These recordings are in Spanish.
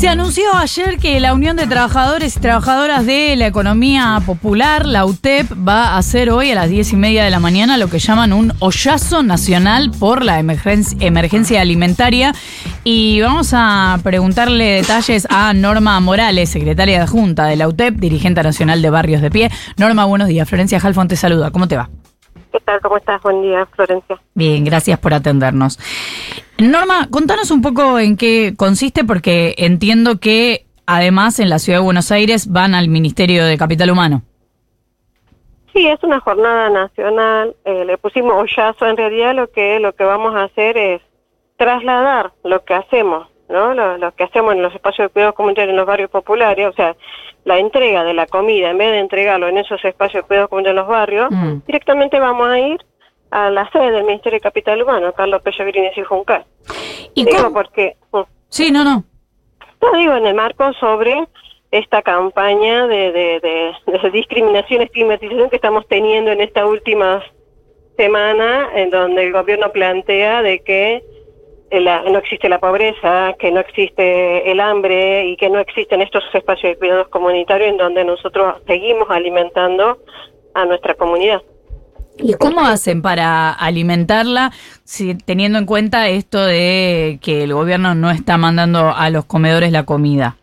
Se anunció ayer que la Unión de Trabajadores y Trabajadoras de la Economía Popular, la UTEP, va a hacer hoy a las diez y media de la mañana lo que llaman un hoyazo nacional por la emergencia, emergencia alimentaria. Y vamos a preguntarle detalles a Norma Morales, secretaria de Junta de la UTEP, dirigente nacional de Barrios de Pie. Norma, buenos días. Florencia Halfon te saluda. ¿Cómo te va? ¿Qué tal? ¿Cómo estás? Buen día, Florencia. Bien, gracias por atendernos. Norma, contanos un poco en qué consiste, porque entiendo que además en la Ciudad de Buenos Aires van al Ministerio de Capital Humano. Sí, es una jornada nacional. Eh, le pusimos hoyazo. En realidad, lo que lo que vamos a hacer es trasladar lo que hacemos, ¿no? Lo, que hacemos en los espacios de cuidados comunitarios en los barrios populares, o sea, la entrega de la comida, en vez de entregarlo en esos espacios de cuidados comunitarios en los barrios, mm. directamente vamos a ir a la sede del Ministerio de Capital Humano, Carlos Pellegrini y Juncal. ¿Y digo porque... Sí, no, no. No digo en el marco sobre esta campaña de, de, de, discriminación, estigmatización que estamos teniendo en esta última semana, en donde el gobierno plantea de que no existe la pobreza, que no existe el hambre y que no existen estos espacios de cuidados comunitarios en donde nosotros seguimos alimentando a nuestra comunidad. ¿Y cómo hacen para alimentarla si, teniendo en cuenta esto de que el gobierno no está mandando a los comedores la comida?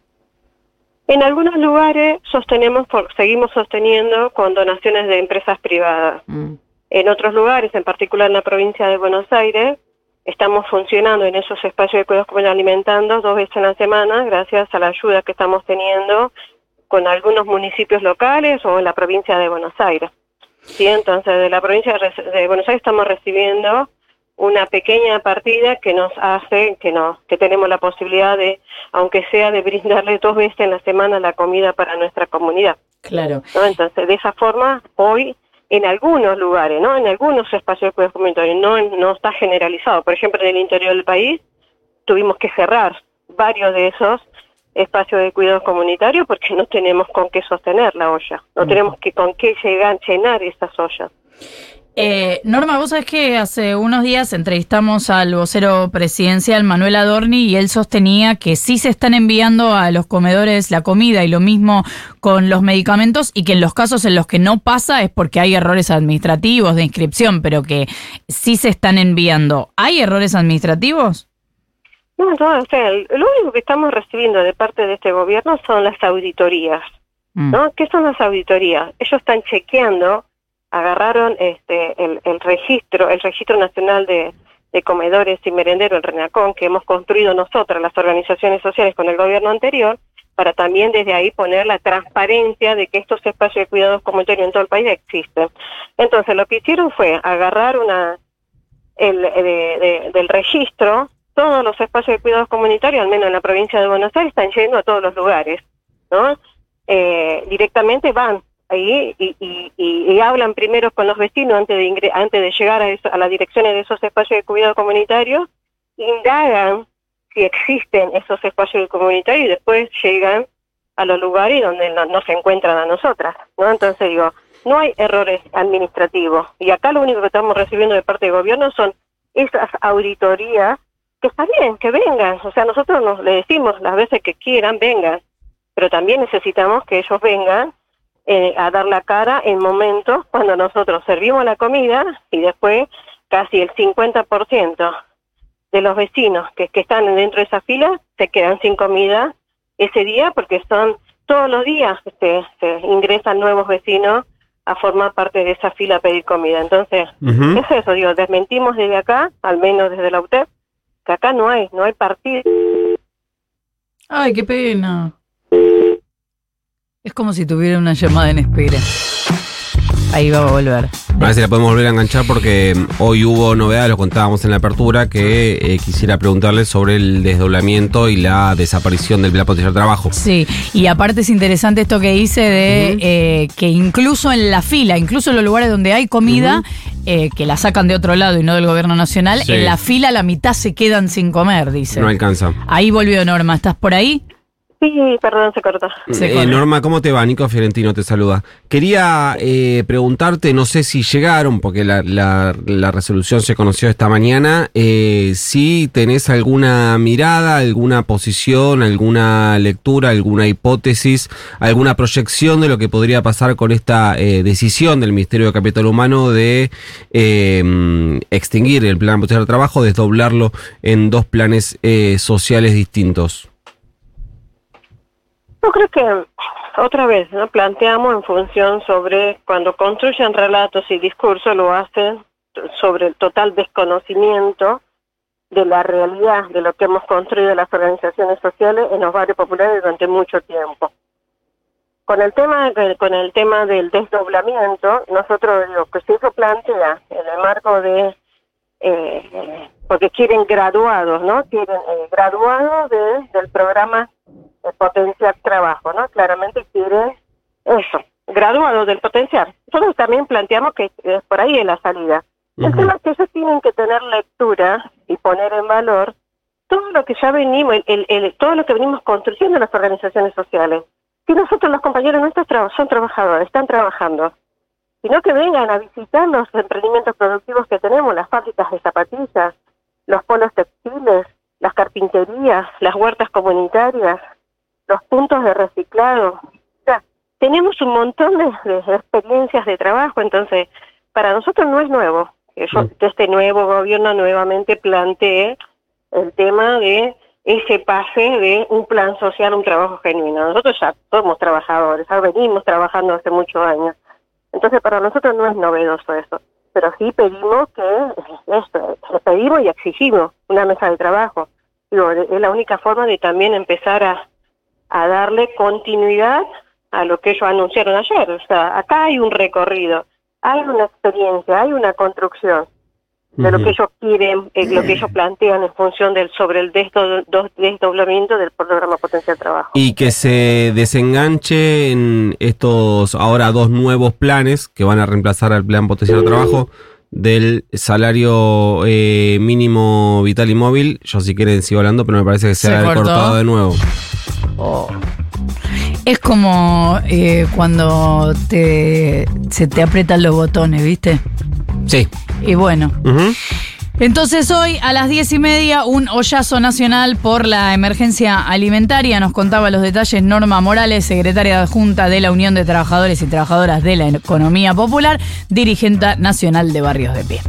En algunos lugares sostenemos, seguimos sosteniendo con donaciones de empresas privadas. Mm. En otros lugares, en particular en la provincia de Buenos Aires, estamos funcionando en esos espacios de cuidados como alimentando dos veces en la semana gracias a la ayuda que estamos teniendo con algunos municipios locales o en la provincia de Buenos Aires. Sí, entonces de la provincia de Buenos Aires estamos recibiendo una pequeña partida que nos hace que nos que tenemos la posibilidad de aunque sea de brindarle dos veces en la semana la comida para nuestra comunidad. Claro. Entonces, de esa forma hoy en algunos lugares, ¿no? En algunos espacios de cuidados comunitarios no no está generalizado. Por ejemplo, en el interior del país tuvimos que cerrar varios de esos espacio de cuidados comunitarios porque no tenemos con qué sostener la olla, no tenemos que con qué llegar, llenar esas ollas. Eh, Norma, vos sabés que hace unos días entrevistamos al vocero presidencial Manuel Adorni y él sostenía que sí se están enviando a los comedores la comida y lo mismo con los medicamentos y que en los casos en los que no pasa es porque hay errores administrativos de inscripción, pero que sí se están enviando. ¿Hay errores administrativos? No, no, o sea, lo único que estamos recibiendo de parte de este gobierno son las auditorías, mm. ¿no? ¿Qué son las auditorías? Ellos están chequeando, agarraron este el, el registro, el registro nacional de, de comedores y merenderos, el RENACON, que hemos construido nosotras, las organizaciones sociales, con el gobierno anterior, para también desde ahí poner la transparencia de que estos espacios de cuidados comunitarios en todo el país existen. Entonces, lo que hicieron fue agarrar una el, de, del registro todos los espacios de cuidados comunitarios, al menos en la provincia de Buenos Aires, están yendo a todos los lugares, ¿no? Eh, directamente van ahí y, hablan primero con los vecinos antes de antes de llegar a, a las direcciones de esos espacios de cuidado comunitario, indagan si existen esos espacios comunitarios y después llegan a los lugares donde no, se encuentran a nosotras, ¿no? Entonces digo, no hay errores administrativos y acá lo único que estamos recibiendo de parte del gobierno son esas auditorías que está bien, que vengan. O sea, nosotros nos le decimos las veces que quieran, vengan. Pero también necesitamos que ellos vengan eh, a dar la cara en momentos cuando nosotros servimos la comida y después casi el 50% de los vecinos que, que están dentro de esa fila se quedan sin comida ese día porque son todos los días se ingresan nuevos vecinos a formar parte de esa fila a pedir comida. Entonces, es eso, digo, desmentimos desde acá, al menos desde la UTEP, acá no hay, no hay partido. Ay, qué pena. Es como si tuviera una llamada en espera. Ahí va a volver. A ver si la podemos volver a enganchar porque mm, hoy hubo novedades, lo contábamos en la apertura, que eh, quisiera preguntarle sobre el desdoblamiento y la desaparición del plan potencial trabajo. Sí, y aparte es interesante esto que dice de eh, que incluso en la fila, incluso en los lugares donde hay comida, eh, que la sacan de otro lado y no del gobierno nacional, en la fila la mitad se quedan sin comer, dice. No alcanza. Ahí volvió Norma, ¿estás por ahí? Sí, perdón, se cortó. Eh, Norma, ¿cómo te va? Nico Fiorentino te saluda. Quería eh, preguntarte, no sé si llegaron, porque la, la, la resolución se conoció esta mañana, eh, si tenés alguna mirada, alguna posición, alguna lectura, alguna hipótesis, alguna proyección de lo que podría pasar con esta eh, decisión del Ministerio de Capital Humano de eh, extinguir el plan de trabajo, desdoblarlo en dos planes eh, sociales distintos. Yo creo que otra vez ¿no? planteamos en función sobre cuando construyen relatos y discursos lo hacen sobre el total desconocimiento de la realidad de lo que hemos construido las organizaciones sociales en los barrios populares durante mucho tiempo. Con el tema con el tema del desdoblamiento, nosotros digo que eso plantea en el marco de eh, porque quieren graduados, ¿no? Quieren eh, graduados de, del programa potenciar trabajo, ¿no? Claramente quieren eso, graduados del potenciar. Nosotros también planteamos que es por ahí en la salida. El tema es que ellos tienen que tener lectura y poner en valor todo lo que ya venimos, el, el, todo lo que venimos construyendo en las organizaciones sociales. Si nosotros los compañeros nuestros son trabajadores, están trabajando, sino que vengan a visitar los emprendimientos productivos que tenemos, las fábricas de zapatillas, los polos textiles, las carpinterías, las huertas comunitarias, los puntos de reciclado. O sea, tenemos un montón de, de experiencias de trabajo, entonces para nosotros no es nuevo que, este nuevo gobierno nuevamente plantee el tema de ese pase de un plan social un trabajo genuino. Nosotros ya somos trabajadores, ya venimos trabajando hace muchos años. Entonces para nosotros no es novedoso eso, pero sí pedimos que, esto, pedimos y exigimos una mesa de trabajo. Digo, es la única forma de también empezar a, a darle continuidad a lo que ellos anunciaron ayer. O sea, acá hay un recorrido, hay una experiencia, hay una construcción de lo que ellos quieren, eh, lo que ellos plantean en función del sobre el desdoblamiento del programa Potencial Trabajo. Y que se desenganche en estos ahora dos nuevos planes que van a reemplazar al plan Potencial Trabajo del salario eh, mínimo vital y móvil. Yo si quieren sigo hablando, pero me parece que se, ha cortado de nuevo. Oh. Es como eh, cuando te, se te aprietan los botones, ¿viste? Sí. Y bueno. Entonces hoy a las diez y media un hoyazo nacional por la emergencia alimentaria. Nos contaba los detalles Norma Morales, secretaria adjunta de la Unión de Trabajadores y Trabajadoras de la Economía Popular, dirigente nacional de Barrios de Pie.